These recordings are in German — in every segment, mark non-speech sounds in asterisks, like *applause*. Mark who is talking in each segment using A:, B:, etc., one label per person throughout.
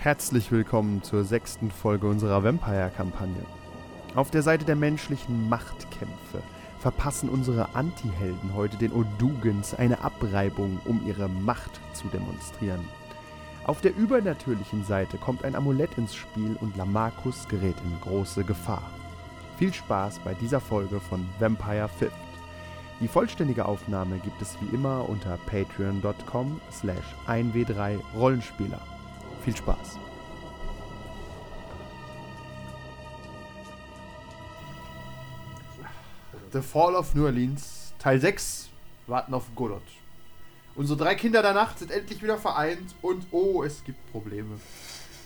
A: Herzlich willkommen zur sechsten Folge unserer Vampire-Kampagne. Auf der Seite der menschlichen Machtkämpfe verpassen unsere Anti-Helden heute den Odugens eine Abreibung, um ihre Macht zu demonstrieren. Auf der übernatürlichen Seite kommt ein Amulett ins Spiel und Lamarcus gerät in große Gefahr. Viel Spaß bei dieser Folge von Vampire Fifth. Die vollständige Aufnahme gibt es wie immer unter patreon.com slash 1w3 Rollenspieler. Viel Spaß.
B: The Fall of New Orleans, Teil 6, warten auf Godot. Unsere drei Kinder der Nacht sind endlich wieder vereint und oh, es gibt Probleme.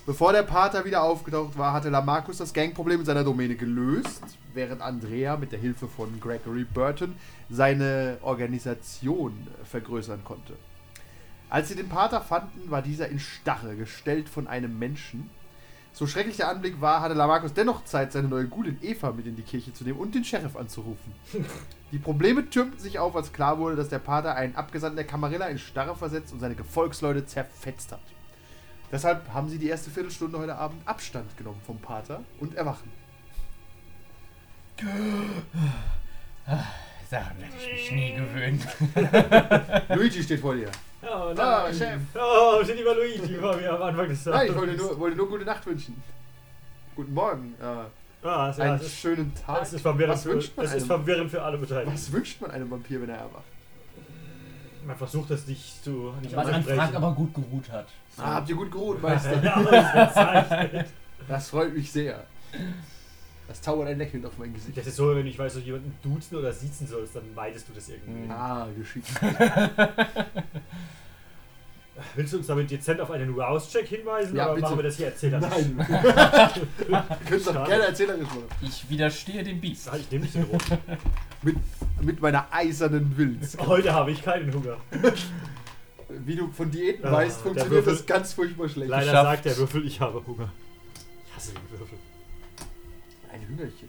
B: Bevor der Pater wieder aufgetaucht war, hatte Lamarcus das Gangproblem in seiner Domäne gelöst, während Andrea mit der Hilfe von Gregory Burton seine Organisation vergrößern konnte. Als sie den Pater fanden, war dieser in Starre, gestellt von einem Menschen. So schrecklich der Anblick war, hatte Lamarcus dennoch Zeit, seine neue Gulin Eva mit in die Kirche zu nehmen und den Sheriff anzurufen. *laughs* Die Probleme türmten sich auf, als klar wurde, dass der Pater einen Abgesandten der Camarilla in Starre versetzt und seine Gefolgsleute zerfetzt hat. Deshalb haben sie die erste Viertelstunde heute Abend Abstand genommen vom Pater und erwachen.
C: Daran werde ich mich nie gewöhnen. *laughs*
B: Luigi steht vor dir.
D: Oh,
B: Ah. Chef.
D: Oh, sind immer Luigi, war mir am Anfang des
B: Nein, ich wollte nur, wollte nur gute Nacht wünschen. Guten Morgen. Äh,
D: Ah, ja,
B: einen
D: ist,
B: schönen Tag.
D: es ist verwirrend,
B: Was
D: für,
B: wünscht man
D: es ist
B: einem?
D: verwirrend für alle Beteiligten.
B: Was wünscht man einem Vampir, wenn er erwacht?
D: Man versucht es nicht zu nicht
C: Was an
D: anzusprechen.
C: Frank aber gut geruht hat.
B: Ah, habt ihr gut geruht, *laughs* Meister?
D: ja, das.
B: Das freut mich sehr. Das zaubert ein Lächeln auf mein Gesicht.
D: das ist so, wenn ich weiß, dass du jemanden duzen oder siezen sollst, dann meidest du das irgendwie.
B: Ah, geschickt. *laughs*
D: Willst du uns damit dezent auf einen Rouse-Check hinweisen
B: Ja,
D: oder
B: bitte.
D: machen wir das hier erzählerisch?
B: Nein. *laughs* Können doch gerne erzählerisch machen.
C: Ich widerstehe dem Biest.
D: Ah, Ich nehme nicht den roten. *laughs*
B: Mit, mit meiner eisernen Willens.
D: Heute habe ich keinen Hunger.
B: Wie du von Diäten
D: Ah,
B: weißt, funktioniert
D: Würfel-
B: das ganz furchtbar schlecht.
D: Leider
C: Geschafft.
D: sagt der Würfel, ich habe Hunger. Ich hasse den Würfel.
B: Ein Hüngerchen.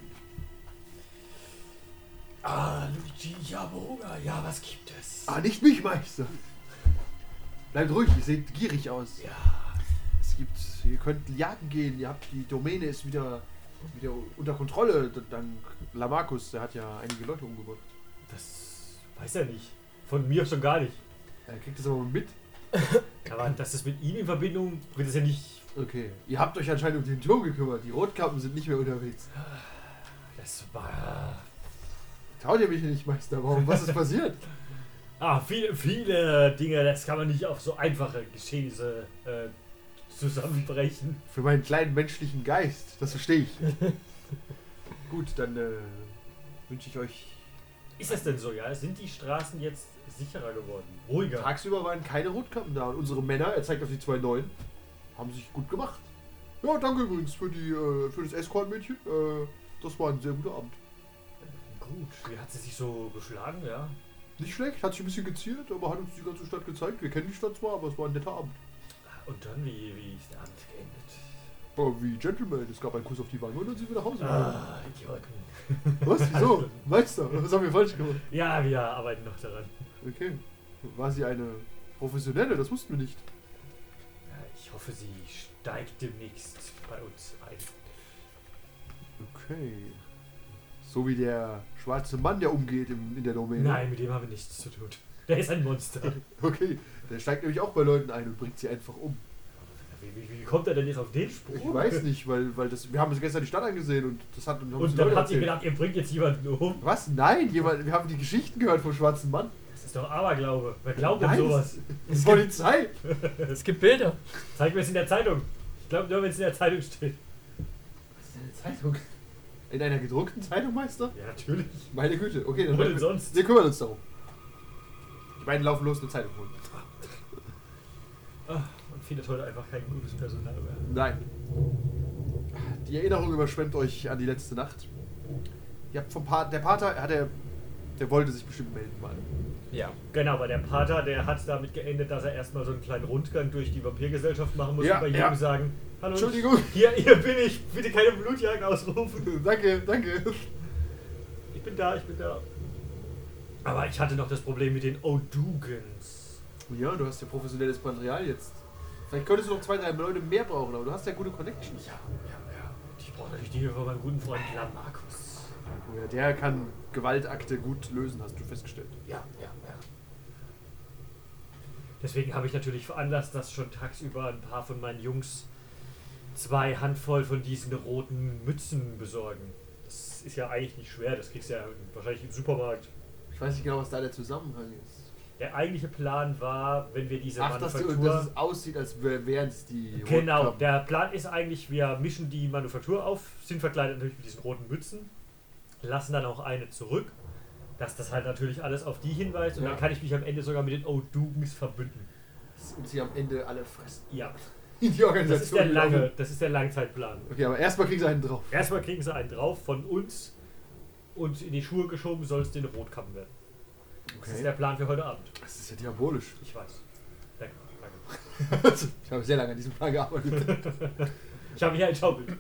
D: Ah, Luigi, ich habe Hunger. Ja, was gibt es?
B: Ah, nicht mich, Meister. Bleibt ruhig, ihr seht gierig aus.
D: Ja.
B: Es gibt, ihr könnt jagen gehen, ihr habt, die Domäne ist wieder, wieder unter Kontrolle. Dank Lamarcus, der hat ja einige Leute umgebracht.
D: Das weiß er nicht. Von mir schon gar nicht.
B: Er kriegt das aber mit. *laughs*
D: Aber das ist mit ihm in Verbindung, bringt es ja nicht.
B: Okay. Ihr habt euch anscheinend um den Turm gekümmert. Die Rotkappen sind nicht mehr unterwegs.
D: Das war.
B: Traut ihr mich nicht, Meister? Warum? Was ist passiert? *laughs*
D: Ah, viele, viele Dinge, das kann man nicht auf so einfache Geschehnisse äh, zusammenbrechen.
B: Für meinen kleinen menschlichen Geist. Das verstehe ich. *laughs* Gut, dann äh, wünsche ich euch.
D: Ist das denn so, ja? Sind die Straßen jetzt sicherer geworden? Ruhiger?
B: Tagsüber waren keine Rotkappen da. Und unsere Männer, er zeigt auf die zwei Neuen, haben sich gut gemacht. Ja, danke übrigens für, die, äh, für das Escort-Mädchen. Äh, das war ein sehr guter Abend.
D: Gut, wie hat sie sich so geschlagen, ja?
B: Nicht schlecht, hat sich ein bisschen geziert, aber hat uns die ganze Stadt gezeigt. Wir kennen die Stadt zwar, aber es war ein netter Abend.
D: Und dann, wie, wie ist der Abend geendet?
B: Aber wie Gentleman, es gab einen Kuss auf die Wange und dann sind wir nach Hause gegangen.
D: Ah, Idioten.
B: Was? *laughs* Wieso? Meister, was haben wir falsch gemacht?
D: Ja, wir arbeiten noch daran.
B: Okay. War sie eine Professionelle? Das wussten wir nicht.
D: Ich hoffe, sie steigt demnächst bei uns ein.
B: Okay. So wie der schwarze Mann, der umgeht im, in der Domäne.
D: Nein, mit dem haben wir nichts zu tun. Der ist ein Monster. *laughs*
B: Okay. Der steigt nämlich auch bei Leuten ein und bringt sie einfach um.
D: Wie, wie, wie kommt er denn jetzt auf den Spruch?
B: Ich weiß nicht, weil, weil das. Wir haben uns gestern die Stadt angesehen und das hat uns
D: Und dann hat sie gedacht, ihr bringt jetzt jemanden um.
B: Was? Nein, jemand, wir haben die Geschichten gehört vom schwarzen Mann.
D: Das ist doch Aberglaube. Wer glaubt denn sowas?
B: Das ist Polizei.
C: Es gibt Bilder.
D: Zeig mir es in der Zeitung. Ich glaube nur, wenn es in der Zeitung steht.
B: Was ist eine Zeitung? In einer gedruckten Zeitung, Meister?
D: Ja, natürlich.
B: Meine Güte. Okay, dann
D: Wo denn sonst?
B: wir kümmern uns darum. Die beiden laufen los, eine Zeitung holen.
D: Ah, findet heute einfach kein gutes Personal mehr.
B: Nein. Die Erinnerung überschwemmt euch an die letzte Nacht. Ihr habt vom Pater, der Pater, hat er, der wollte sich bestimmt melden mal.
C: Ja.
D: Genau, aber der Pater, der hat damit geendet, dass er erstmal so einen kleinen Rundgang durch die Vampirgesellschaft machen muss
B: Ja,
D: und bei jedem
B: ja.
D: sagen: Hallo,
B: Entschuldigung.
D: Hier, hier bin ich. Bitte keine Blutjagd ausrufen.
B: danke, danke.
D: Ich bin da, ich bin da. Aber ich hatte noch das Problem mit den Odugens.
B: Ja, du hast ja professionelles Material jetzt Vielleicht könntest du noch zwei, drei Leute mehr brauchen, aber du hast ja gute Connections.
D: Ja, ja, ja. Und ich brauche natürlich die Hilfe von meinem guten Freund Lamarcus.
B: Ja, der kann Gewaltakte gut lösen, hast du festgestellt.
D: Ja, ja, ja. Deswegen habe ich natürlich veranlasst, dass schon tagsüber ein paar von meinen Jungs zwei Handvoll von diesen roten Mützen besorgen. Das ist ja eigentlich nicht schwer, das kriegst du ja wahrscheinlich im Supermarkt.
B: Ich weiß nicht genau, was da der Zusammenhang ist.
D: Der eigentliche Plan war, wenn wir diese
B: Ach, dass, du,
D: Manufaktur...
B: dass es aussieht, als wär- wären es die
D: Genau, der Plan ist eigentlich, wir mischen die Manufaktur auf, sind verkleidet natürlich mit diesen roten Mützen, lassen dann auch eine zurück, dass das halt natürlich alles auf die hinweist und
B: Ja.
D: dann kann ich mich am Ende sogar mit den Odugens verbünden.
B: Und sie am Ende alle fressen.
D: Ja,
B: Die
D: das ist
B: Organisation.
D: der lange, das ist der Langzeitplan.
B: Okay, aber erstmal kriegen sie einen drauf.
D: Erstmal kriegen sie einen drauf von uns und in die Schuhe geschoben soll es den Rotkappen werden. Das ist der Plan für heute Abend.
B: Das ist ja diabolisch.
D: Ich weiß. Danke, danke. *laughs*
B: ich habe sehr lange an diesem Plan gearbeitet. *laughs*
D: Ich habe hier ein Schaubild.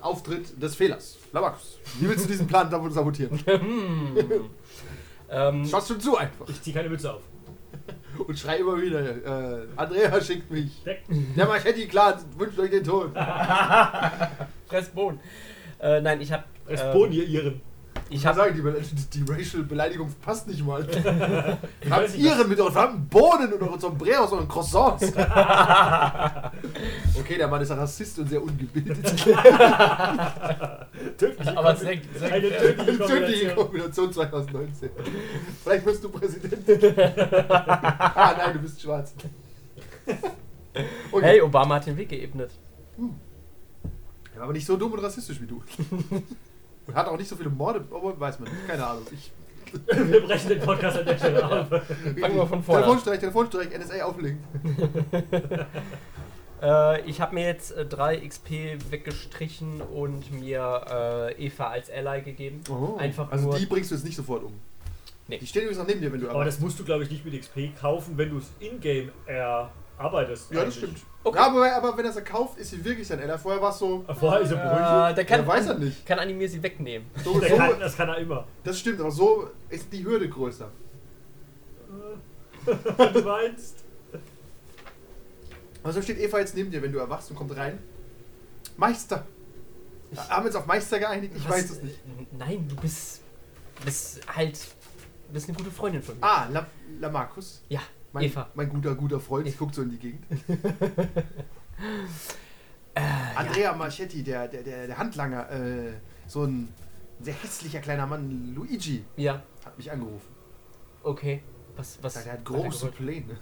B: Auftritt des Fehlers. Lamarcus, wie willst du diesen Plan da sabotieren? *laughs*
E: Hm. ähm,
B: Schaust schon zu einfach.
D: Ich ziehe keine Mütze auf.
B: Und schrei immer wieder, äh, Andrea schickt mich.
D: Der-
B: Der Marchetti, klar, wünscht euch den Tod.
E: Fressbohnen. Äh, nein, ich habe.
D: Es
E: ähm,
D: ihr ihren.
E: Ich habe.
B: sagen, die, Be- die Racial-Beleidigung passt nicht mal. *laughs* Habt ihren mit euren Bohnen und euren Sombreros und euren Croissants. *laughs* okay, der Mann ist ein Rassist und sehr ungebildet. *laughs*
D: tödliche
E: Aber sehr, sehr
D: eine tödliche
B: Tödliche
D: Kombination.
B: Kombination 2019. Vielleicht wirst du Präsident. ah, nein, du bist schwarz. Okay.
E: Hey, Obama hat den Weg geebnet.
B: Er war aber nicht so dumm und rassistisch wie du. Und hat auch nicht so viele Morde, aber weiß man nicht. Keine Ahnung. Ich, *laughs*
D: Wir brechen den Podcast an der Stelle ab.
E: Fangen wir von vorne an.
B: Telefonstreich, Telefonstreich, NSA auflegen. *laughs*
E: Äh, ich habe mir jetzt äh, 3 XP weggestrichen und mir äh, Eva als Ally gegeben. Einfach
B: also
E: nur.
B: die bringst du jetzt nicht sofort um.
E: Nee.
B: Die stehen übrigens noch neben dir, wenn du
D: Aber das musst du, glaube ich, nicht mit XP kaufen, wenn du es in-game erarbeitest.
B: Ja, das stimmt.
E: Okay.
B: Ja, aber, aber wenn er sie kauft, ist sie wirklich sein Ella. Vorher war es so.
D: Vorher ist er beruhigt.
E: äh, der kann,
B: Ja, weiß er nicht.
E: kann Anime sie wegnehmen.
B: so,
D: Der
B: so
D: kann, das kann er immer.
B: das stimmt, aber so ist die Hürde größer. *laughs*
D: du meinst?
B: Also steht Eva jetzt neben dir, wenn du erwachst und kommt rein. Meister! Haben wir uns auf Meister geeinigt? Ich
E: Was?
B: weiß es nicht.
E: Nein, du bist. bist halt. bist eine gute Freundin von mir.
B: Ah, La, La Marcus.
E: Ja,
B: Mein,
E: Eva.
B: mein guter, guter Freund. Ich guckt so in die Gegend. *laughs*
E: Äh,
B: Andrea Marchetti, der, der, der, der Handlanger, äh, so ein sehr hässlicher kleiner Mann, Luigi,
E: Ja,
B: hat mich angerufen.
E: okay. Was, was
B: Sagt, er hat
E: er
B: große
E: gewollt?
B: Pläne.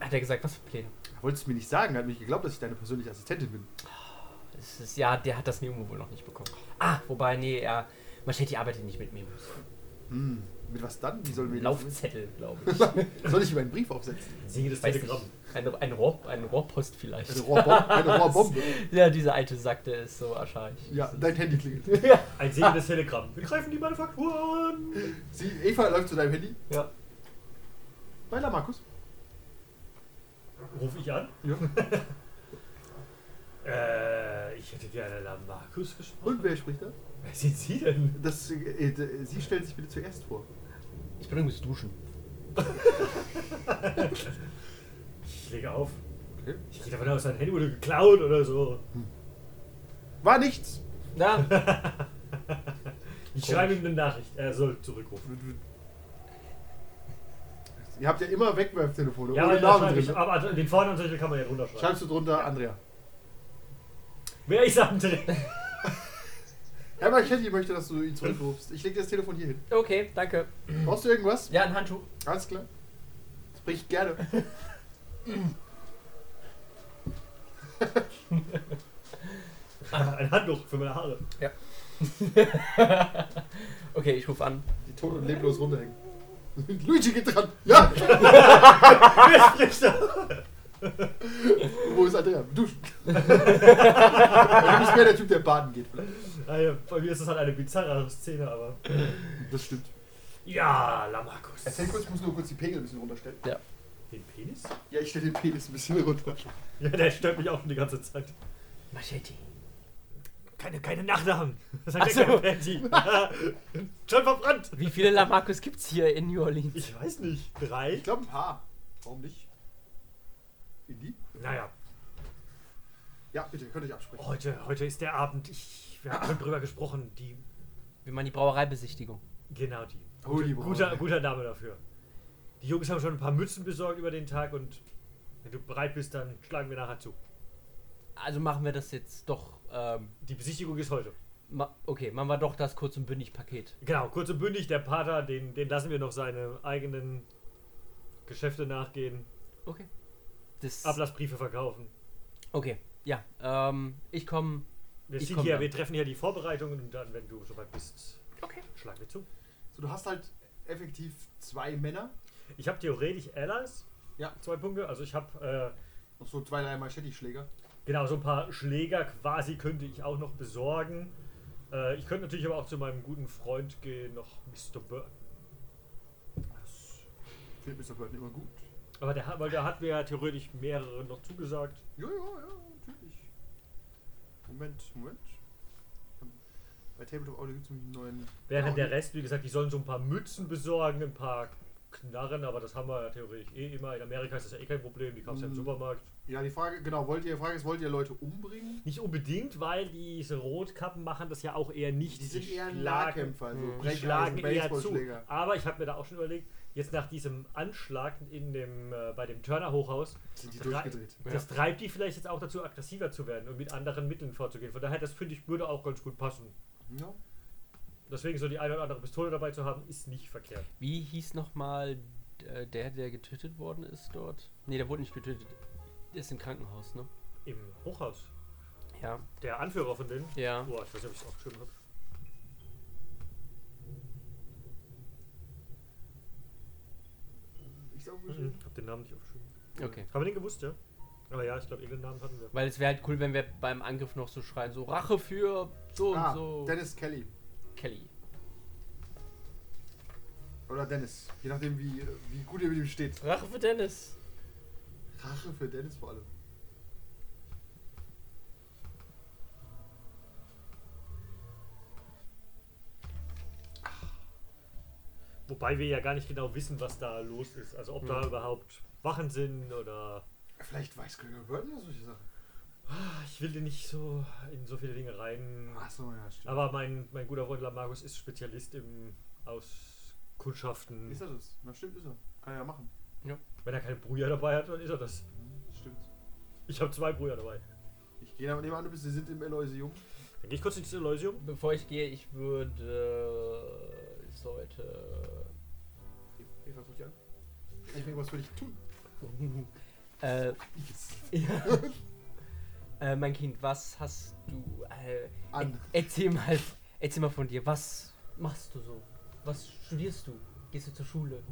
E: Hat er gesagt, was für Pläne?
B: Er wollte es mir nicht sagen, er hat mich geglaubt, dass ich deine persönliche Assistentin bin.
E: Ist, ja, der hat das Nemo wohl noch nicht bekommen. Ah, wobei, nee, er. Machete arbeitet nicht mit Memos.
B: Hm, mit was dann? Wie sollen wir
E: Laufzettel, glaube *laughs* ich.
B: Soll ich ihm einen Brief aufsetzen?
D: Singe das Telegramm.
E: Eine, eine, Rohr, eine Rohrpost vielleicht.
B: Eine Rohrbombe? Eine Rohrbombe? *laughs*
E: Ja, diese alte Sack, der ist so archaisch.
B: Ja, dein Handy klingelt. *laughs*
D: Ein singendes Telegramm. Wir greifen die Manufaktur an.
B: Sie, Eva läuft zu deinem Handy.
E: Ja.
B: Bei La Markus.
D: Ruf ich an?
B: Ja.
D: Äh, ich hätte gerne Lamarcus gesprochen.
B: Und wer spricht da?
D: Wer sind Sie denn?
B: Das, äh, sie stellt sich bitte zuerst vor.
E: Ich bin übrigens duschen.
D: Ich lege auf.
B: Okay.
D: Ich gehe davon aus, sein Handy wurde geklaut oder so.
B: War nichts.
E: Na,
D: Ich schreibe ihm eine Nachricht. Er soll zurückrufen.
B: Ihr habt ja immer Wegwerftelefone
D: Ja,
B: ohne
D: aber,
B: Namen drin.
D: ich, aber den Vornamenszettel kann man ja drunter schreiben.
B: Schreibst du drunter Andrea.
D: Wer ist André?
B: Herr Marchetti möchte, dass du ihn zurückrufst. Ich lege das Telefon hier hin.
E: okay, danke.
B: Brauchst du irgendwas?
E: Ja, ein Handtuch.
B: Alles klar. Sprich gerne. *laughs*
D: Ein Handtuch für meine Haare. *laughs*
E: Okay, ich rufe an.
B: Die tot und leblos runterhängen. *laughs* Luigi geht dran. Ja!
D: Wer spricht da?
B: Wo ist Andrea? Duschen. du bist mehr der Typ, der baden geht. Vielleicht.
D: Ah, ja, bei mir ist das halt eine bizarre Szene, aber.
B: Das stimmt.
D: Ja, Lamarcus.
B: Erzähl kurz, ich muss nur kurz die Pegel ein bisschen runterstellen.
D: Den Penis?
B: Ja, ich stelle den Penis ein bisschen runter.
D: Ja, der stört mich auch die ganze Zeit.
E: Machete.
D: Keine, keine Nachnamen. Das
E: Ach
D: der
E: so.
D: Patty. *laughs* Schon verbrannt.
E: Wie viele Lamarcus gibt's hier in New Orleans?
D: Ich weiß nicht. Drei?
B: Ich glaube ein paar. Warum nicht? In die?
D: Naja.
B: Ja, bitte, könnt ihr absprechen.
D: Heute, heute ist der Abend. Ich, wir haben schon drüber gesprochen. Die,
E: Wir machen die Brauereibesichtigung.
D: genau die.
B: Oh, die
D: guter, guter Name dafür. Die Jungs haben schon ein paar Mützen besorgt über den Tag und wenn du bereit bist, dann schlagen wir nachher zu.
E: Also machen wir das jetzt doch. Ähm,
D: Die Besichtigung ist heute.
E: ma okay, machen wir doch das kurz und bündig Paket.
D: Genau, kurz und bündig, der Pater, den, den lassen wir noch seine eigenen Geschäfte nachgehen,
E: Okay. Das.
D: Ablassbriefe verkaufen.
E: Okay, ja. Ähm, ich komme.
D: Wir,
E: Ich
D: sind
E: komm
D: hier, wir treffen hier die Vorbereitungen und dann, wenn du soweit bist,
E: Okay.
D: schlagen wir zu.
B: So, du hast halt effektiv zwei Männer.
D: Ich habe theoretisch Allies.
B: Ja.
D: Zwei Punkte. Also ich habe
B: Noch so zwei, drei Machete-Schläger.
D: äh, genau so ein paar Schläger quasi könnte ich auch noch besorgen. Äh, ich könnte natürlich aber auch zu meinem guten Freund gehen, noch Mr. Burton.
B: Das findet Mr. Burton immer gut.
D: Aber der, hat- weil der hat mir ja theoretisch mehrere noch zugesagt.
B: Ja, ja, ja, natürlich. Moment, Moment. Bei Tabletop Audio gibt es einen neuen.
D: Während
B: Ja,
D: der Rest, wie gesagt, die sollen so ein paar Mützen besorgen, ein paar Knarren, aber das haben wir ja theoretisch eh immer. In Amerika ist das ja eh kein Problem, die kaufst du ja im
B: Mhm.
D: Supermarkt.
B: Ja, die Frage, genau, wollt ihr, Frage ist, wollt ihr Leute umbringen?
D: Nicht unbedingt, weil diese Rotkappen machen das ja auch eher nicht.
B: Die sind eher
D: schlagen-
B: Nahkämpfer, also
E: Mhm.
D: Die schlagen eher zu. Aber ich habe mir da auch schon überlegt, jetzt nach diesem Anschlag in dem, äh, bei dem Turner Hochhaus,
B: Sind die
D: Drei-
B: durchgedreht.
D: das treibt die vielleicht jetzt auch dazu, aggressiver zu werden und mit anderen Mitteln vorzugehen. Von daher, das finde ich, würde auch ganz gut passen.
B: Ja.
D: Deswegen so die eine oder andere Pistole dabei zu haben, ist nicht verkehrt.
E: Wie hieß nochmal äh, der, der getötet worden ist dort? Ne, der wurde nicht getötet. Der ist im Krankenhaus, ne?
D: Im Hochhaus.
E: Ja.
D: Der Anführer von denen.
E: Ja.
D: Boah, ich weiß nicht, ob ich es aufgeschrieben habe.
B: Ich sag
D: Mhm. Ich habe den Namen nicht aufgeschrieben.
E: Okay.
D: Haben wir den gewusst, ja? Aber ja, ich glaube, irgendeinen Namen hatten wir.
E: Weil es wäre halt cool, wenn wir beim Angriff noch so schreien, so Rache für so
B: ah,
E: und so.
B: Dennis Kelly.
E: Kelly.
B: Oder Dennis. Je nachdem, wie, wie gut ihr mit ihm steht.
E: Rache für Dennis.
B: Rache für Dennis vor allem.
D: Wobei wir ja gar nicht genau wissen, was da los ist. Also ob da
E: Mhm.
D: überhaupt Wachen sind oder.
B: Vielleicht weiß Gregor Burton ja solche Sachen.
D: Ich will den nicht so in so viele Dinge rein.
B: Achso, ja, stimmt.
D: Aber mein, mein guter Freund Lamarcus ist Spezialist im Auskundschaften.
B: ist er das? Na, stimmt, ist er. Kann er ja machen.
D: Wenn er keine Brüher dabei hat, dann ist er das.
B: Hm, Stimmt.
D: Ich habe zwei Brüder dabei.
B: Ich gehe aber an, du bist, sie sind im Elysium.
D: Dann gehe ich kurz ins Elysium.
E: Bevor ich gehe, ich würde. Ich sollte.
B: Eva, guck dich an. Ich will was für dich tun. *laughs*
E: äh, ja. *laughs* äh, mein Kind, was hast du. Äh,
B: An.
E: er- erzähl mal. Erzähl mal von dir. Was machst du so? Was studierst du? Gehst du zur Schule?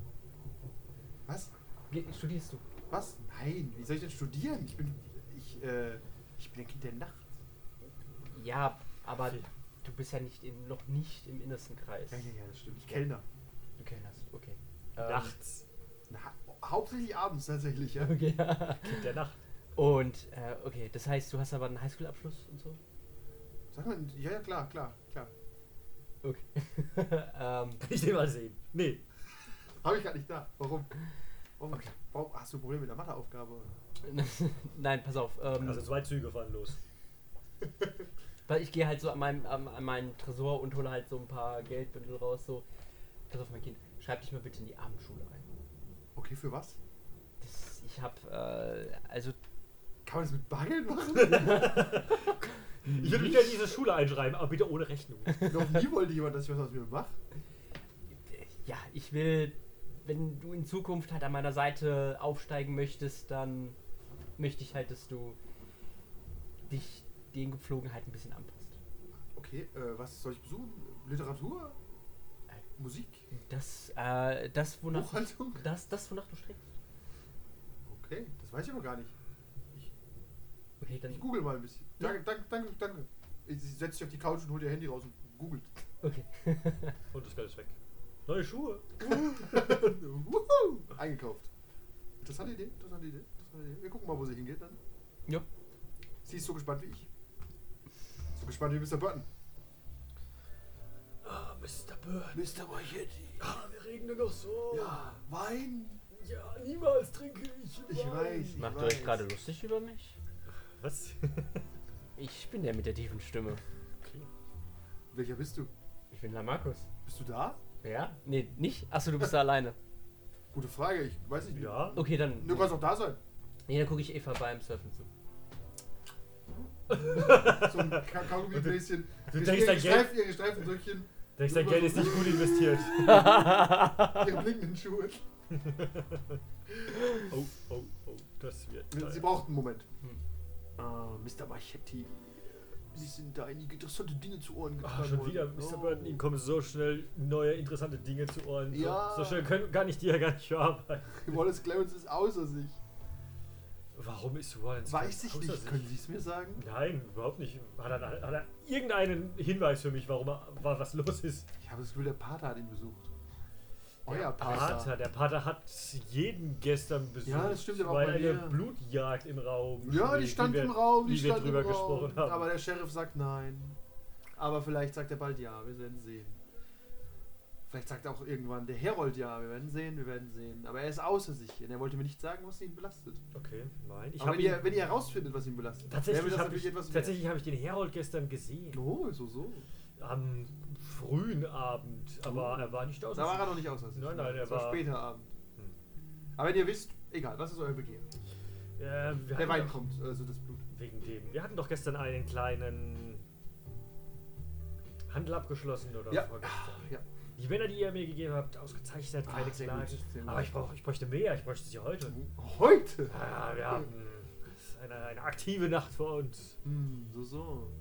B: Was?
E: Ge studierst du?
B: Was? Nein, wie soll ich denn studieren? Ich bin. Ich, äh. Ich bin ein Kind der Nacht.
E: Ja, aber
D: Okay.
E: Du bist ja nicht in, noch nicht im innersten Kreis.
B: Ja, ja, ja, das stimmt. Ich Kellner.
E: Du kennst, okay. Ähm,
D: Nachts.
B: Na, hauptsächlich abends tatsächlich, ja.
E: Okay. *laughs*
D: Kind der Nacht.
E: Und, äh, okay, das heißt, du hast aber einen Highschool-Abschluss und so?
B: Sag mal, ja, ja, klar, klar, klar.
E: Okay. *laughs* ähm,
D: Kann ich den mal sehen? Nee.
B: Habe ich gar nicht da. Warum? Warum,
E: Okay.
B: warum hast du Probleme mit der Matheaufgabe? *laughs*
E: Nein, pass auf. Ähm,
D: Also zwei Züge fahren los.
E: Weil ich gehe halt so an, meinem, an, an meinen Tresor und hole halt so ein paar Geldbündel raus. So, pass auf, mein Kind, schreib dich mal bitte in die Abendschule ein.
B: Okay, für was?
E: Das, ich hab, äh, also,
B: Kann man das mit Bargeld machen? *laughs*
D: Ich würde mich ja in diese Schule einschreiben, aber bitte ohne Rechnung. *laughs*
B: Noch nie wollte jemand, dass ich was aus mir mache.
E: ja, ich will, wenn du in Zukunft halt an meiner Seite aufsteigen möchtest, dann möchte ich halt, dass du dich den Gepflogenheiten ein bisschen anpasst.
B: Okay, äh, was soll ich besuchen? Literatur? Musik?
E: Das, äh, das, wonach,
B: Buchhaltung?
E: das, das, wonach du strebst.
B: Okay, das weiß ich aber gar nicht. Ich,
E: Okay, dann,
B: ich google mal ein bisschen. Danke, danke, danke, danke. Ich setze dich auf die Couch und hol dir Handy raus und googelt.
E: okay. *laughs*
D: Und das Geld ist weg. Neue Schuhe. *laughs*
B: Eingekauft. Interessante Idee, interessante Idee, interessante Idee. Wir gucken mal, wo sie hingeht dann.
E: Ja.
B: Sie ist so gespannt wie ich. Gespannt wie Mr. Burton.
D: Ah, Mr. Bird.
B: Mr. Marchetti.
D: Ah, wir reden nur noch so.
B: Ja, Wein.
D: Ja, niemals trinke ich.
B: Ich weiß. Ich
E: Macht ihr
B: weiß.
E: euch gerade lustig über mich?
D: Was? *laughs*
E: Ich bin der mit der tiefen Stimme.
B: Welcher bist du?
E: Ich bin der Markus.
B: Bist du da?
E: Ja? Nee, nicht? Achso, du bist da alleine.
B: Gute Frage, ich weiß nicht.
D: Ja.
E: Okay, dann.
B: Du kannst auch da sein.
E: Nee, dann gucke ich Eva beim Surfen zu.
B: So ein Ka- Kaugummi-Bläschen.
D: Du denkst, dein Geld,
B: ihre Streifenröckchen,
D: denkst, dein Geld ist nicht gut investiert. *laughs*
B: ihre blinkenden Schuhe.
D: Oh, oh, oh, das wird.
B: Sie
D: geil.
B: braucht einen Moment.
E: Hm.
B: Ah, Mr. Machetti. Sie sind da einige interessante Dinge zu Ohren getragen
D: Ach, schon wieder, Mr.
B: Oh.
D: Burton, Ihnen kommen so schnell neue interessante Dinge zu Ohren. So-
B: Ja.
D: So schnell können gar nicht die ja gar nicht verarbeiten.
B: Wallace Clarence ist außer sich.
D: Warum ist Wallace
B: Weiß ich nicht.
D: sich?
B: Können Sie es mir sagen?
D: Nein, überhaupt nicht. Hat er, hat er irgendeinen Hinweis für mich, warum er, wa- was los ist?
B: Ich habe das Gefühl, der Pater hat ihn besucht. Euer
D: Der
B: Pater.
D: Pater, der Pater hat jeden gestern besucht.
B: Ja, das stimmt, aber auch
D: weil eine. Blutjagd im Raum.
B: Ja, die stand
D: wir-
B: im Raum, die
D: wie wir
B: stand
D: drüber
B: im Raum.
D: gesprochen haben.
B: Aber der Sheriff sagt nein. Aber vielleicht sagt er bald ja, wir werden sehen. Vielleicht sagt auch irgendwann der Herold ja, wir werden sehen, wir werden sehen. Aber er ist außer sich und er wollte mir nicht sagen, was ihn belastet.
D: Okay, nein. Ich
B: Aber wenn ihr, wenn ihr herausfindet, was ihn belastet,
D: tatsächlich habe ich, tatsächlich habe ich den Herold gestern gesehen.
B: Oh, so, so.
D: Am frühen Abend. Aber
B: Oh.
D: er war nicht aus.
B: Da war er noch nicht außer sich.
D: Nein, nein, er
B: war
D: war-
B: später Abend.
D: Hm.
B: Aber wenn ihr wisst, egal, was ist euer Begehren?
D: Äh,
B: Der Wein kommt, also das Blut.
D: Wegen dem. Wir hatten doch gestern einen kleinen Handel abgeschlossen oder
B: Ja.
D: vorgestern.
B: Ja.
D: Die Männer, die ihr mir gegeben habt, ausgezeichnet, keine
B: sehr gut.
D: Aber ich, brauch, ich bräuchte mehr, ich bräuchte sie heute.
B: Heute?
D: Ja, wir haben eine, eine aktive Nacht vor uns.
B: Hm, so, so.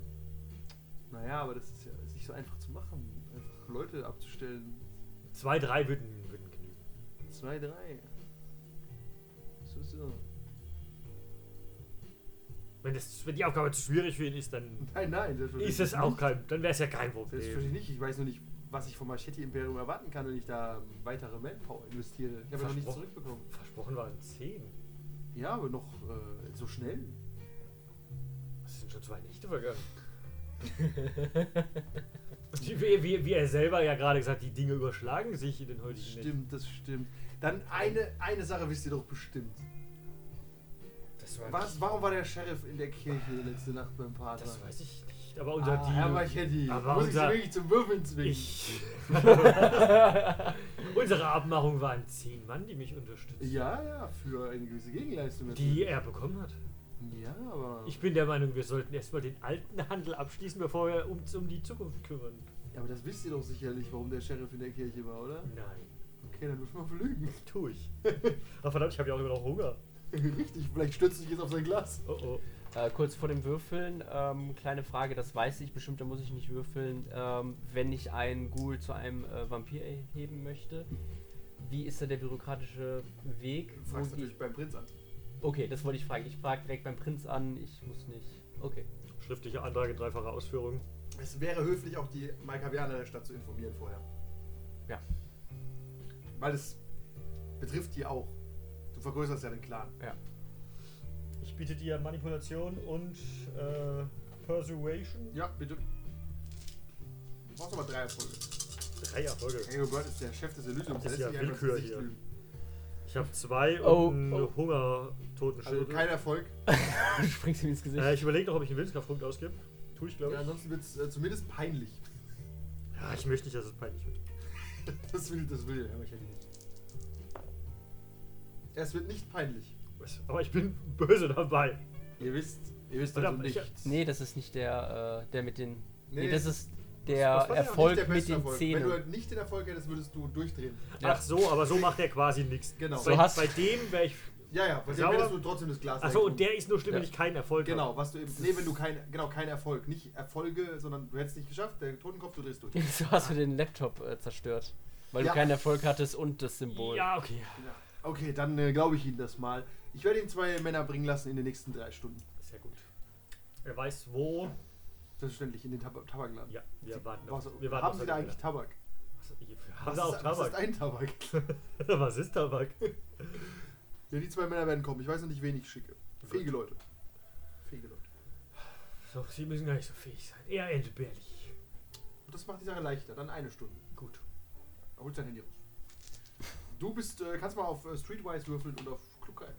B: Naja, aber das ist ja ist nicht so einfach zu machen. Einfach Leute abzustellen.
D: Zwei, drei würden, würden genügen.
B: Zwei, drei. So, so.
D: Wenn, das, wenn die Aufgabe zu schwierig für ihn ist, dann
B: Nein, nein,
D: ist es auch kein, dann wäre es ja kein Problem.
B: Selbstverständlich nicht. Ich weiß nur nicht, was ich vom Machetti-Imperium erwarten kann, wenn ich da weitere Manpower investiere. Ich habe ja noch nichts zurückbekommen.
D: Versprochen waren zehn.
B: Ja, aber noch äh, so schnell.
D: Es sind schon zwei Nächte vergangen. *laughs* wie, wie, wie er selber ja gerade gesagt, die Dinge überschlagen sich in den heutigen Nächten.
B: Stimmt, das stimmt. Dann eine, eine Sache wisst ihr doch bestimmt.
D: Das, war
B: Was, warum war der Sheriff in der Kirche letzte Nacht beim Pater?
D: das weiß ich nicht. Aber unser
B: ah,
D: Deal.
B: Herr Machetti,
D: Aber
B: muss ich Sie
D: unser-
B: wirklich zum Würfeln zwingen?
D: Ich. *laughs* Unsere Abmachung waren zehn Mann, die mich unterstützen.
B: Ja, ja, für eine gewisse Gegenleistung.
D: Die
B: natürlich.
D: er bekommen hat.
B: Ja, aber.
D: Ich bin der Meinung, wir sollten erstmal den alten Handel abschließen, bevor wir uns um die Zukunft kümmern.
B: Ja, aber das wisst ihr doch sicherlich, warum der Sheriff in der Kirche war, oder?
D: Nein,
B: Okay, dann müssen wir lügen. *laughs*
D: tu ich. Ach verdammt, ich habe ja auch immer noch Hunger. *laughs*
B: Richtig, vielleicht stürzt sich jetzt auf sein Glas.
D: Oh oh.
E: Äh, kurz vor dem Würfeln, ähm, kleine Frage, das weiß ich bestimmt, da muss ich nicht würfeln. Ähm, wenn ich einen Ghoul zu einem äh, Vampir erheben möchte, wie ist da der bürokratische Weg?
B: Du fragst natürlich beim Prinz an.
E: okay, das wollte ich fragen. Ich frage direkt beim Prinz an, ich muss nicht. Okay.
D: Schriftliche Antrag in dreifacher Ausführung.
B: Es wäre höflich, auch die Malkavianer der Stadt zu informieren vorher.
E: Ja.
B: Weil es betrifft die auch. Du vergrößerst ja den Clan.
E: Ja.
D: Ich biete dir Manipulation und äh, Persuasion.
B: Ja, bitte. Du brauchst aber drei Erfolge.
D: Drei Erfolge.
B: Hey, Robert ist der Chef des Elysiums.
D: Das ist ja Willkür hier.
B: lügen.
D: Ich habe zwei
E: Oh,
D: und einen
E: oh.
D: Hunger-Totenschild.
B: Also kein Erfolg. *laughs*
E: Du springst ihm ins Gesicht.
D: äh, ich überlege noch, ob ich einen Willenskraftpunkt ausgebe. Tue ich, glaube
B: Ja,
D: ich.
B: ansonsten wird es äh, zumindest peinlich.
D: Ja, ich möchte nicht, dass es peinlich wird. *laughs*
B: Das will, das will Herr Michael nicht. Es wird nicht peinlich.
D: Was? Aber ich bin böse dabei.
B: Ihr wisst, ihr wisst also
D: ich-
B: nichts.
E: nee, das ist nicht der, äh, der mit den. Nee,
B: Nee,
E: das ist der
B: Das war ja auch
E: Erfolg
B: nicht der
E: mit
B: beste
E: den
B: Erfolg. Wenn du
E: Zähnen.
B: halt nicht den Erfolg hättest, würdest du durchdrehen.
E: Ja.
D: Ach so, aber so macht er quasi nichts.
B: Genau.
E: So
D: Bei,
E: hast-
D: bei dem wäre ich.
B: Ja, ja, bei dem hättest du trotzdem das Glas
D: Achso, und der ist nur schlimm, wenn
E: Ja.
D: ich keinen Erfolg
B: Genau,
D: habe.
B: was du eben. Nee, wenn du kein. Genau, kein Erfolg. Nicht Erfolge, sondern du hättest es nicht geschafft, der Totenkopf, du drehst durch. *laughs*
E: so hast du den Laptop äh, zerstört. Weil
B: Ja.
E: du keinen Erfolg hattest und das Symbol.
D: Ja, okay.
B: Ja. Okay, dann äh, glaube ich Ihnen das mal. Ich werde ihm zwei Männer bringen lassen in den nächsten drei Stunden.
D: Sehr gut. Er weiß wo.
B: Selbstverständlich in den Tab Tabakladen.
D: Ja, wir warten
B: Was,
D: auf, wir warten
B: haben
D: auf
B: Sie da eigentlich Tabak?
D: Bilder. Was, haben
B: Was
D: Sie auch
B: ist, was ist
D: Tabak?
B: ein Tabak? *laughs*
D: was ist Tabak?
B: Ja, die zwei Männer werden kommen. Ich weiß noch nicht, wen ich schicke. Fähige Leute. Fähige Leute.
D: So, Sie müssen gar nicht so fähig sein. Eher entbehrlich.
B: Und das macht die Sache leichter. Dann eine Stunde.
D: Gut.
B: Er holt sein Handy raus. Du bist, äh, kannst mal auf äh, Streetwise würfeln und auf Klugheit.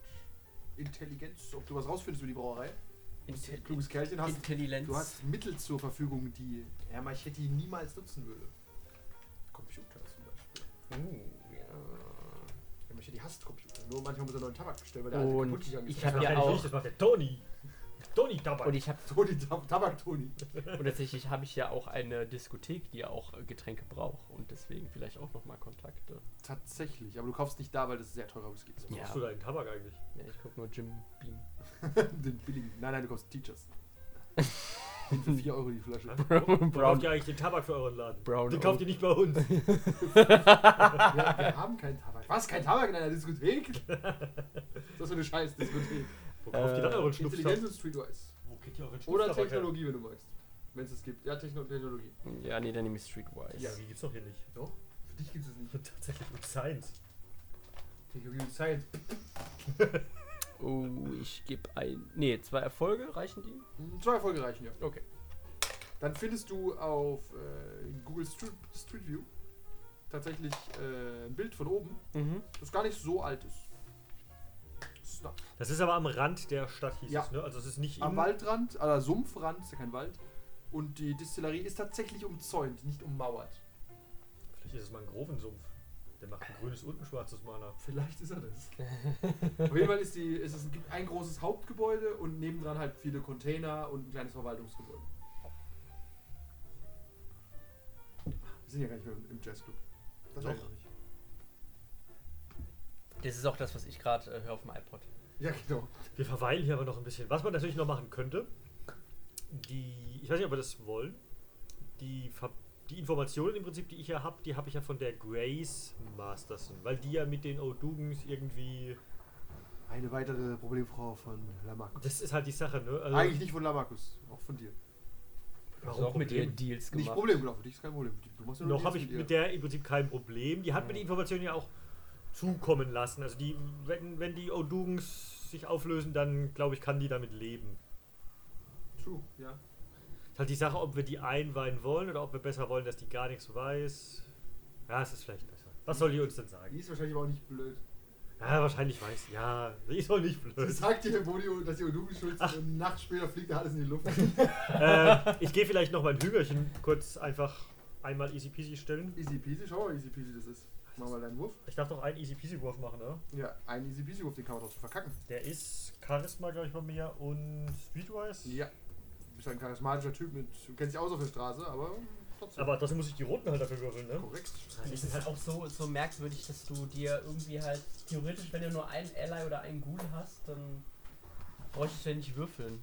B: Intelligenz, ob du was rausfindest über die Brauerei.
E: Intel
B: kluges Kerlchen, hast,
E: Intelligenz.
B: du hast Mittel zur Verfügung, die Herr Machetti niemals nutzen würde. Computer zum Beispiel.
E: Uh, ja.
B: Herr Machetti hasst Computer. Nur manchmal muss er neuen Tabak bestellen, weil der alte
E: Und
B: kaputt gegangen ist.
E: ich hab
D: Das
E: ja auch-
D: Das macht der Toni. Toni Tabak.
E: Und ich habe
B: Toni, Tab Tabak-Toni.
E: und tatsächlich habe ich ja auch eine Diskothek, die ja auch äh, Getränke braucht und deswegen vielleicht auch nochmal Kontakte.
B: Tatsächlich, aber du kaufst nicht da, weil das sehr teurer Whisky ist.
E: Ja.
D: Brauchst du deinen Tabak eigentlich?
E: Ja, ich gucke nur Jim Beam. *laughs*
B: Den billigen. Nein, nein, du kaufst Teachers. *laughs* Für 4 Euro die Flasche.
D: Wo
E: Brown.
D: kauft ihr eigentlich den Tabak für euren Laden?
E: Brown
D: Den kauft ihr nicht bei uns. *laughs*
B: Wir, wir haben keinen Tabak. Was? Kein Tabak in einer Diskothek? Das ist so eine scheiß Diskothek.
D: Wo kauft ihr dann
E: Äh,
D: euren
B: Intelligenz
D: Schnupftabak?
B: und Streetwise.
D: Wo kriegt ihr euren
B: Oder
D: Schnupftabak her?
B: Technologie, wenn du magst. Wenn es es gibt. Ja, Techno Technologie.
E: Ja, nee, dann nehme ich Streetwise.
D: Ja, wie gibt's doch hier nicht?
B: Doch, für dich gibt es nicht. *laughs*
D: Tatsächlich und Science.
B: Technologie und Science. *laughs*
E: Oh, ich gebe ein. Nee, zwei Erfolge reichen die?
B: Hm, Zwei Erfolge reichen, ja.
E: Okay.
B: Dann findest du auf äh, in Google Street, Street View tatsächlich äh, ein Bild von oben,
E: Mhm.
B: das gar nicht so alt ist. Das ist
D: Das ist aber am Rand der Stadt, hieß
B: Ja.
D: es, ne? Also es ist nicht
B: am Waldrand, also Sumpfrand, ist ja kein Wald. Und die Distillerie ist tatsächlich umzäunt, nicht ummauert.
D: Vielleicht ist es Mangrovensumpf. Der macht ein grünes und ein schwarzes Mana.
B: Vielleicht ist er das. Auf jeden Fall ist, die, ist es ein, ein großes Hauptgebäude und nebendran halt viele Container und ein kleines Verwaltungsgebäude. Wir sind ja gar nicht mehr im Jazzclub. Das weiß ich noch nicht.
E: Das ist auch das, was ich gerade äh, höre auf dem iPod.
B: Ja, genau.
D: Wir verweilen hier aber noch ein bisschen. Was man natürlich noch machen könnte, die, ich weiß nicht, ob wir das wollen, die, die Informationen im Prinzip, die ich ja habe, die habe ich ja von der Grace Masterson, weil die ja mit den O'Dugans irgendwie,
B: Eine weitere Problemfrau von Lamarcus.
D: das ist halt die Sache, ne? Also,
B: Eigentlich nicht von Lamarcus, auch von dir.
D: warum
E: auch mit ihr? Deals
B: Nicht
E: gemacht.
B: Problem, genau, für dich ist kein Problem. Du machst ja nur
D: Noch habe ich mit der im Prinzip kein Problem. Die hat mir die Informationen ja auch zukommen lassen. Also die, wenn, wenn die O'Dugans sich auflösen, dann glaube ich, kann die damit leben.
B: True, ja.
D: Ist halt die Sache, ob wir die einweihen wollen oder ob wir besser wollen, dass die gar nichts weiß. Ja, es ist vielleicht besser. Was soll die uns denn
B: Die
D: sagen?
B: ist wahrscheinlich aber auch nicht blöd.
D: Ja, wahrscheinlich weiß. Ja, die ist auch nicht
B: Sie
D: blöd.
B: sagt dir, wo die, dass die Odubi schuld sind und Nacht später fliegt da alles in die Luft. *laughs* *laughs*
D: äh, ich gehe vielleicht noch mein Hügerchen kurz einfach einmal easy peasy stellen.
B: easy peasy, schau mal, easy peasy das ist. Mach mal deinen Wurf.
D: Ich darf noch einen easy peasy Wurf machen, ne?
B: Ja, einen easy peasy Wurf, den kann man doch verkacken.
D: Der ist Charisma, glaube ich, bei mir und Streetwise.
B: Ja. Du bist ein charismatischer Typ mit. Du kennst dich aus auf der Straße, aber trotzdem.
D: Aber trotzdem muss ich die roten halt dafür würfeln, ne?
B: korrekt.
E: Es ist halt auch so, so merkwürdig, dass du dir irgendwie halt theoretisch, wenn du nur einen Ally oder einen Ghoul hast, dann bräuchtest du ja nicht würfeln.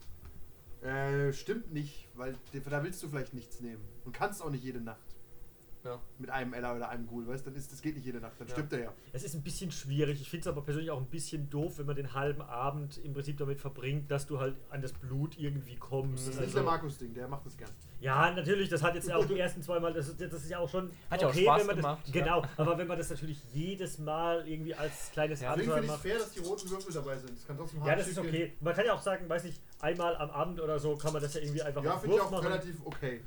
B: Äh, stimmt nicht, weil da willst du vielleicht nichts nehmen. Und kannst auch nicht jede Nacht.
E: Ja.
B: Mit einem Ella oder einem Ghoul, weißt du? Dann ist das geht nicht jede Nacht, dann
E: Ja.
B: stimmt er ja.
D: Es ist ein bisschen schwierig. Ich finde es aber persönlich auch ein bisschen doof, wenn man den halben Abend im Prinzip damit verbringt, dass du halt an das Blut irgendwie kommst.
B: Das ist
D: Also-
B: nicht der Markus-Ding, der macht das gern.
D: Ja, natürlich, das hat jetzt auch die ersten zwei Mal, das, ist- das ist ja auch schon
E: Hat ja auch Spaß
D: wenn man
E: gemacht,
D: Das,
E: ja.
D: genau, aber wenn man das natürlich jedes Mal irgendwie als kleines
E: Ja,
D: Abenteuer
B: finde ich es
D: macht.
B: fair, dass die roten Würfel dabei sind. Das kann trotzdem
D: Ja, das ist
B: schief gehen.
D: okay. Man kann ja auch sagen, weiß nicht, einmal am Abend oder so kann man das ja irgendwie einfach
B: Ja, finde ich auch
D: machen.
B: relativ okay.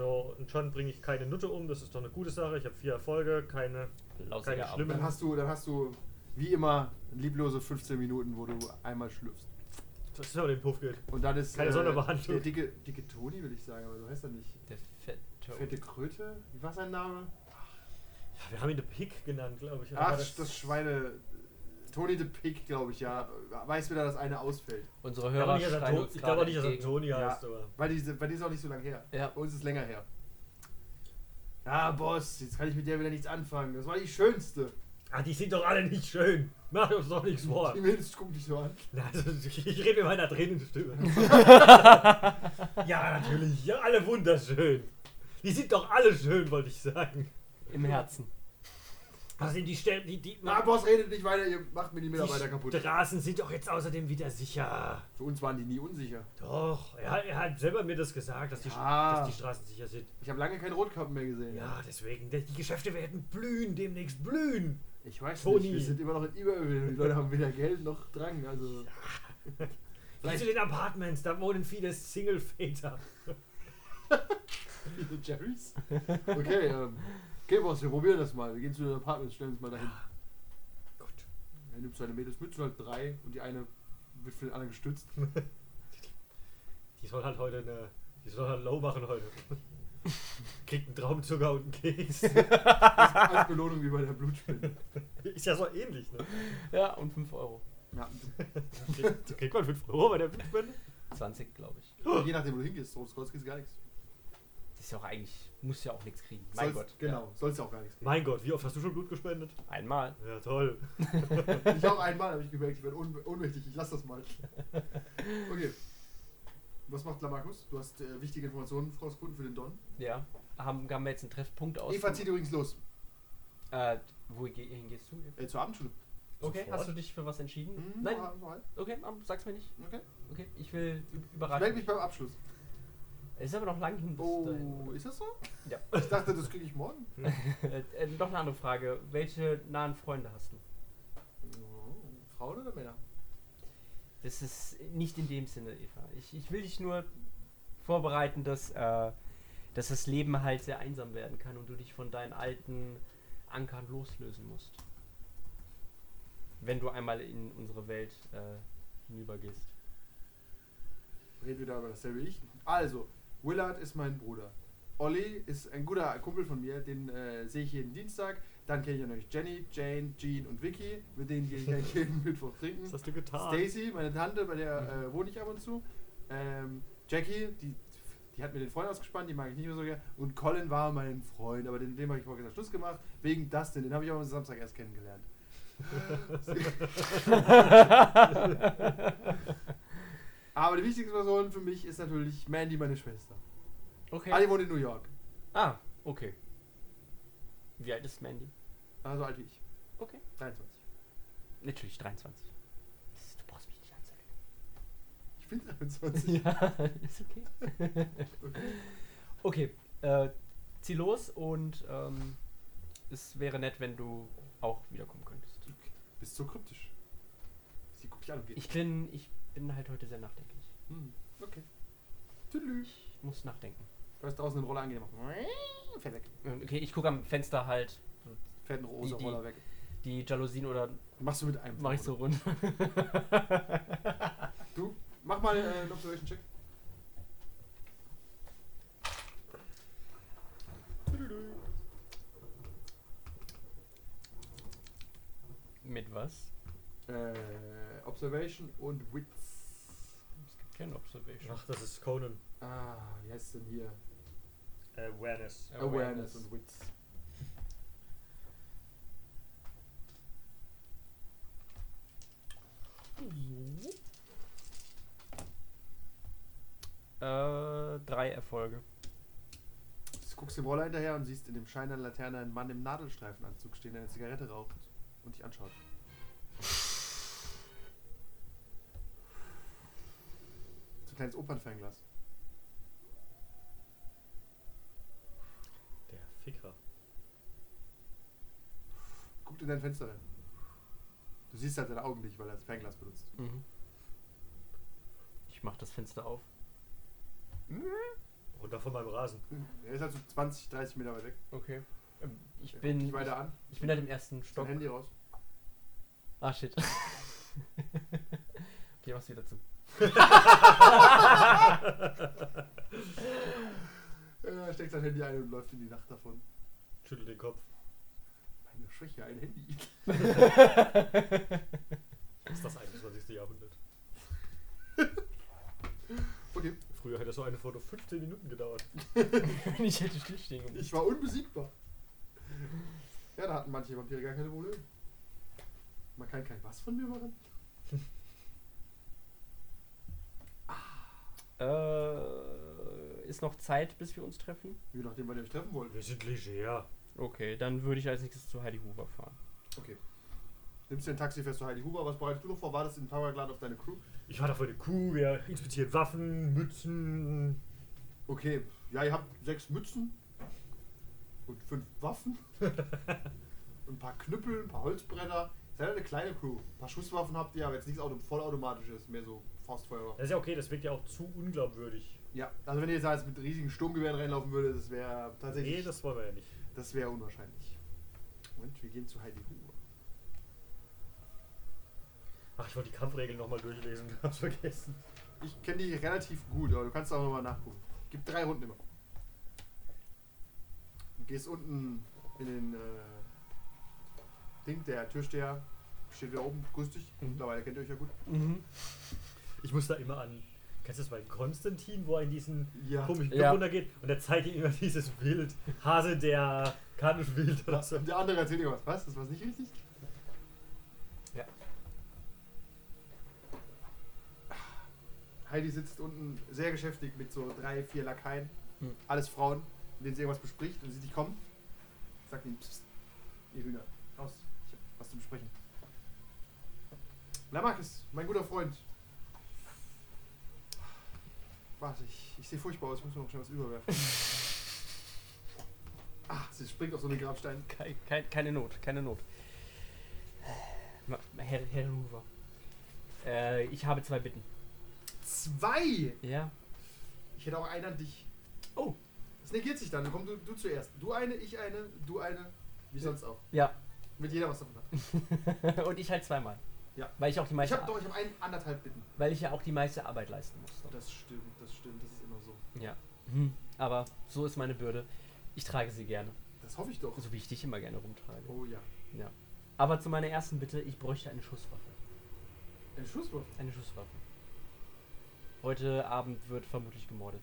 D: So, und schon bringe ich keine Nutte um, das ist doch eine gute Sache. Ich habe vier Erfolge, keine.
E: Lausiger
D: Keine schlimmen-
B: Dann hast du, dann hast du wie immer lieblose 15 Minuten, wo du einmal schlüpfst.
D: Das ist aber den Puff geht.
B: Und dann ist
D: Keine Sonderbehandlung.
B: der dicke, dicke Toni, würde ich sagen, aber so heißt er nicht.
E: Der Fette.
B: Fette Kröte? Wie war sein Name?
D: Ja, wir haben ihn The Pick genannt, glaube ich.
B: Ach,
D: war
B: das, Schweine. Tony the Pig, glaube ich, ja. Weiß wieder, dass eine ausfällt.
E: Unsere
D: Ich
E: Hörer
D: er
E: schreien uns
D: ich glaube auch nicht, dass er
E: entgegen.
D: Toni
B: Ja.
D: heißt, aber.
B: Weil die, weil die ist auch nicht so lange her.
E: Ja.
B: Bei uns ist es länger her. Ja, Boss, jetzt kann ich mit der wieder nichts anfangen. Das war die schönste.
D: Ah, die sind doch alle nicht schön. Mach uns doch nichts vor.
B: Die Mädels gucken dich so an.
D: Na, also, ich rede mit meiner tränenden Stimme. *laughs* ja, natürlich. Ja, alle wunderschön. Die sind doch alle schön, wollte ich sagen.
E: Im Herzen.
D: Was sind die Stellen, die, die,
B: Na, Boss, redet nicht weiter, ihr macht mir die Mitarbeiter
D: die
B: kaputt.
D: Straßen sind doch jetzt außerdem wieder sicher.
B: Für uns waren die nie unsicher.
D: Doch, er, er hat selber mir das gesagt, dass die,
B: Ja.
D: dass die Straßen sicher sind.
B: Ich habe lange keinen Rotkappen mehr gesehen.
D: Ja, deswegen, die Geschäfte werden blühen, demnächst blühen.
B: Ich weiß
D: Toni.
B: nicht, wir sind immer noch in Überöl. Die Leute haben weder Geld noch Drang. Also.
D: Geh
B: Vielleicht
D: zu den Apartments, da wohnen viele Single-Väter. *laughs*
B: Viele Jerrys. Okay, ähm, okay, Boss, wir probieren das mal. Wir gehen zu den Apartments, stellen uns mal dahin.
D: Gut.
B: Er nimmt seine Mädels mit, sind halt drei und die eine wird für den anderen gestützt. *laughs*
D: Die soll halt heute eine. Die soll halt low machen heute. *laughs* Kriegt einen Traubenzucker und einen Keks. *laughs*
B: Als Belohnung wie bei der Blutspende.
D: Ist ja so ähnlich, ne?
E: Ja, und 5 Euro.
B: Ja,
D: Kriegt, kriegt man 5 Euro bei der Blutspende?
E: 20, glaube ich.
B: je nachdem, wo du hingehst. Rotes Kreuz kriegst du gar nichts.
E: Das ist ja auch eigentlich, muss ja auch nichts kriegen. Mein
B: Sollst-
E: Gott.
B: Genau, sollst du auch gar nichts kriegen.
D: Mein Gott, wie oft hast du schon Blut gespendet?
E: Ja. Einmal.
D: Ja, toll. *laughs*
B: Ich auch einmal, habe ich gemerkt, ich werde un ohnmächtig. Ich lass das mal. *laughs* Okay. Was macht Lamarcus? Du hast äh, wichtige Informationen rausgefunden für den Don.
E: Ja. Haben, haben wir jetzt einen Treffpunkt aus?
B: Eva zieht übrigens los.
E: Äh, wohin gehst du?
B: Äh, zur Abendschule.
E: Okay,
D: Sofort?
E: hast du dich für was entschieden?
B: Hm,
E: Nein.
B: noch- noch ein.
E: Okay, ähm, sag's mir nicht.
B: Okay.
E: Okay, ich will ü-
B: Ich melde
E: überraschen.
B: mich beim Abschluss.
E: Es ist aber noch lang hin bis dahin.
B: Oh, ist das so?
E: Ja.
B: Ich dachte, das kriege ich morgen.
E: Äh, äh, noch eine andere Frage. Welche nahen Freunde hast du?
B: Oh, Frauen oder Männer?
E: Das ist nicht in dem Sinne, Eva. Ich, ich will dich nur vorbereiten, dass, äh, dass das Leben halt sehr einsam werden kann und du dich von deinen alten Ankern loslösen musst. Wenn du einmal in unsere Welt äh, hinübergehst.
B: Reden wir da über dasselbe ich. Also, Willard ist mein Bruder. Olli ist ein guter Kumpel von mir, den äh, sehe ich jeden Dienstag. Dann kenne ich natürlich Jenny, Jane, Jean und Vicky, mit denen gehe ich eigentlich *laughs* jeden Mittwoch trinken.
D: Was hast du getan?
B: Stacy, meine Tante, bei der äh, wohne ich ab und zu. Ähm, Jackie, die, die hat mir den Freund ausgespannt, die mag ich nicht mehr so gerne. Und Colin war mein Freund, aber den, dem habe ich vorgestern Schluss gemacht, wegen Dustin, den habe ich aber am Samstag erst kennengelernt. *laughs* *laughs* aber die wichtigste Person für mich ist natürlich Mandy, meine Schwester.
E: Okay.
B: Ali wohnt in New York,
E: Ah, okay. Wie alt ist Mandy?
B: also alt wie ich.
E: Okay.
B: 23.
E: Natürlich 23. Das- Du brauchst mich nicht anzulegen.
B: Ich bin 23. *laughs*
E: ja, ist okay.
B: Okay. *laughs*
E: Okay, äh, zieh los und ähm, es wäre nett, wenn du auch wiederkommen könntest.
B: Bist so kryptisch. Dich an und geht.
E: Ich bin, ich bin halt heute sehr nachdenklich.
B: Hm, okay. Tüdelü.
E: Ich muss nachdenken.
B: Du hast draußen den Roller angemacht. Fährt weg.
E: Okay, ich gucke am Fenster halt
B: Fährt ein rosa
E: Die- die-
B: Roller weg.
E: die Jalousien oder
B: Machst du mit einem.
E: mache ich so rund. *laughs* *laughs*
B: Du, mach mal äh, einen Observation Check.
E: Mit was?
B: Äh, Observation und Wits.
E: Es gibt keine Observation.
D: Ach, das ist Conan.
B: Ah, wie heißt denn hier?
D: Awareness.
B: Awareness, und Wits.
E: Äh, drei Erfolge.
B: Du guckst dem Roller hinterher und siehst in dem Schein einer Laterne einen Mann im Nadelstreifenanzug stehen, der eine Zigarette raucht und dich anschaut. Kleines Opernfernglas.
D: Der Ficker.
B: Guckt in dein Fenster rein. Du siehst halt seine Augen nicht, weil er das Fernglas benutzt.
E: Mhm. Ich mach das Fenster auf.
D: Runter von meinem Rasen.
B: Er ist halt so 20, 30 Meter weit weg.
E: Okay. Ähm, Ich
B: Er guckt
E: bin,
B: dich weiter an,
E: ich bin halt im ersten Stock.
B: Handy raus.
E: Ah, shit. *laughs* okay, mach's wieder zu.
B: Er steckt sein Handy ein und läuft in die Nacht davon.
D: Schüttel den Kopf.
B: Meine Schwäche, ein Handy.
D: Das ist das 21. Jahrhundert.
B: Okay,
D: Früher hätte so eine Foto 15 Minuten gedauert. *laughs*
E: ich hätte stillstehen gemusst.
B: ich war unbesiegbar. Ja, da hatten manche Vampire gar keine Probleme. Man kann kein was von mir machen.
E: Äh, ist noch Zeit, bis wir uns treffen?
B: Je nachdem, wann ihr euch treffen wollt.
D: Wir sind leger.
E: Okay, dann würde ich als nächstes zu Heidi Hoover fahren.
B: Okay. Nimmst dir ein Taxi, fährst zu Heidi Huber. Was bereitest du noch vor? Wartest in Powerglad auf deine Crew?
D: Ich war da vor der Kuh, wir inspizieren Waffen, Mützen.
B: Okay. Ja, ihr habt sechs Mützen. Und fünf Waffen. und *laughs* ein paar Knüppel, ein paar Holzbretter. Seid eine kleine Crew. Ein paar Schusswaffen habt ihr, aber jetzt nichts Auto vollautomatisches, mehr so Faustfeuer.
D: Das ist ja okay, das wirkt ja auch zu unglaubwürdig.
B: Ja, also wenn ihr jetzt mit riesigen Sturmgewehren reinlaufen würdet, das wäre tatsächlich.
D: Nee, das wollen wir ja nicht.
B: das wäre unwahrscheinlich. Moment, wir gehen zu Heidi Huber.
D: Ach, ich wollte die Kampfregeln nochmal durchlesen. *laughs* Hab's vergessen.
B: Ich kenne die relativ gut, aber du kannst auch nochmal nachgucken. Gibt drei Runden immer. Du gehst unten in den äh, Ding, der Türsteher steht wieder oben, grüß dich.
D: Mhm.
B: Mittlerweile kennt ihr euch ja gut.
D: Ich muss da immer an. Kennst du das bei Konstantin, wo er in diesen
B: Ja.
D: komischen
E: Ja.
D: Club runtergeht und er zeigt ihm immer *laughs* dieses Bild. Hase der Karnisch Wild oder so.
B: Der andere erzählt dir was. Was? Das war nicht richtig?
E: Ja.
B: Heidi sitzt unten sehr geschäftig mit so drei, vier Lakaien.
E: Hm.
B: Alles Frauen, mit denen sie irgendwas bespricht und sie dich kommen. Sagt ihnen, psst, ihr Hühner, raus, ich hab was zu besprechen. Lamarcus, mein guter Freund. Warte, ich, ich sehe furchtbar aus, ich muss mir noch schnell was überwerfen. *laughs* Ah, sie springt auf so einen Grabstein.
E: Kein, kein, keine Not, keine Not. Herr, Herr Hoover. Äh, ich habe zwei Bitten.
B: Zwei!
E: Ja.
B: Ich hätte auch einen an dich.
E: Oh.
B: Das negiert sich dann. Dann komm du, du zuerst. Du eine, ich eine, du eine. Wie sonst auch.
E: Ja.
B: Mit jeder was davon hat. *laughs*
E: Und ich halt zweimal.
B: Ja.
E: Weil ich auch die
B: Ich
E: meiste,
B: habe doch, ich habe einen anderthalb Bitten.
E: weil ich ja auch die meiste Arbeit leisten muss.
B: Das stimmt, das stimmt. Das ist immer so.
E: Ja. Hm. Aber so ist meine Bürde. Ich trage sie gerne.
B: Das hoffe ich doch.
E: So wie ich dich immer gerne rumtrage.
B: Oh ja.
E: Ja. Aber zu meiner ersten Bitte, ich bräuchte eine Schusswaffe.
B: Ein Schusswurf.
E: Eine Schusswaffe. Heute Abend wird vermutlich gemordet.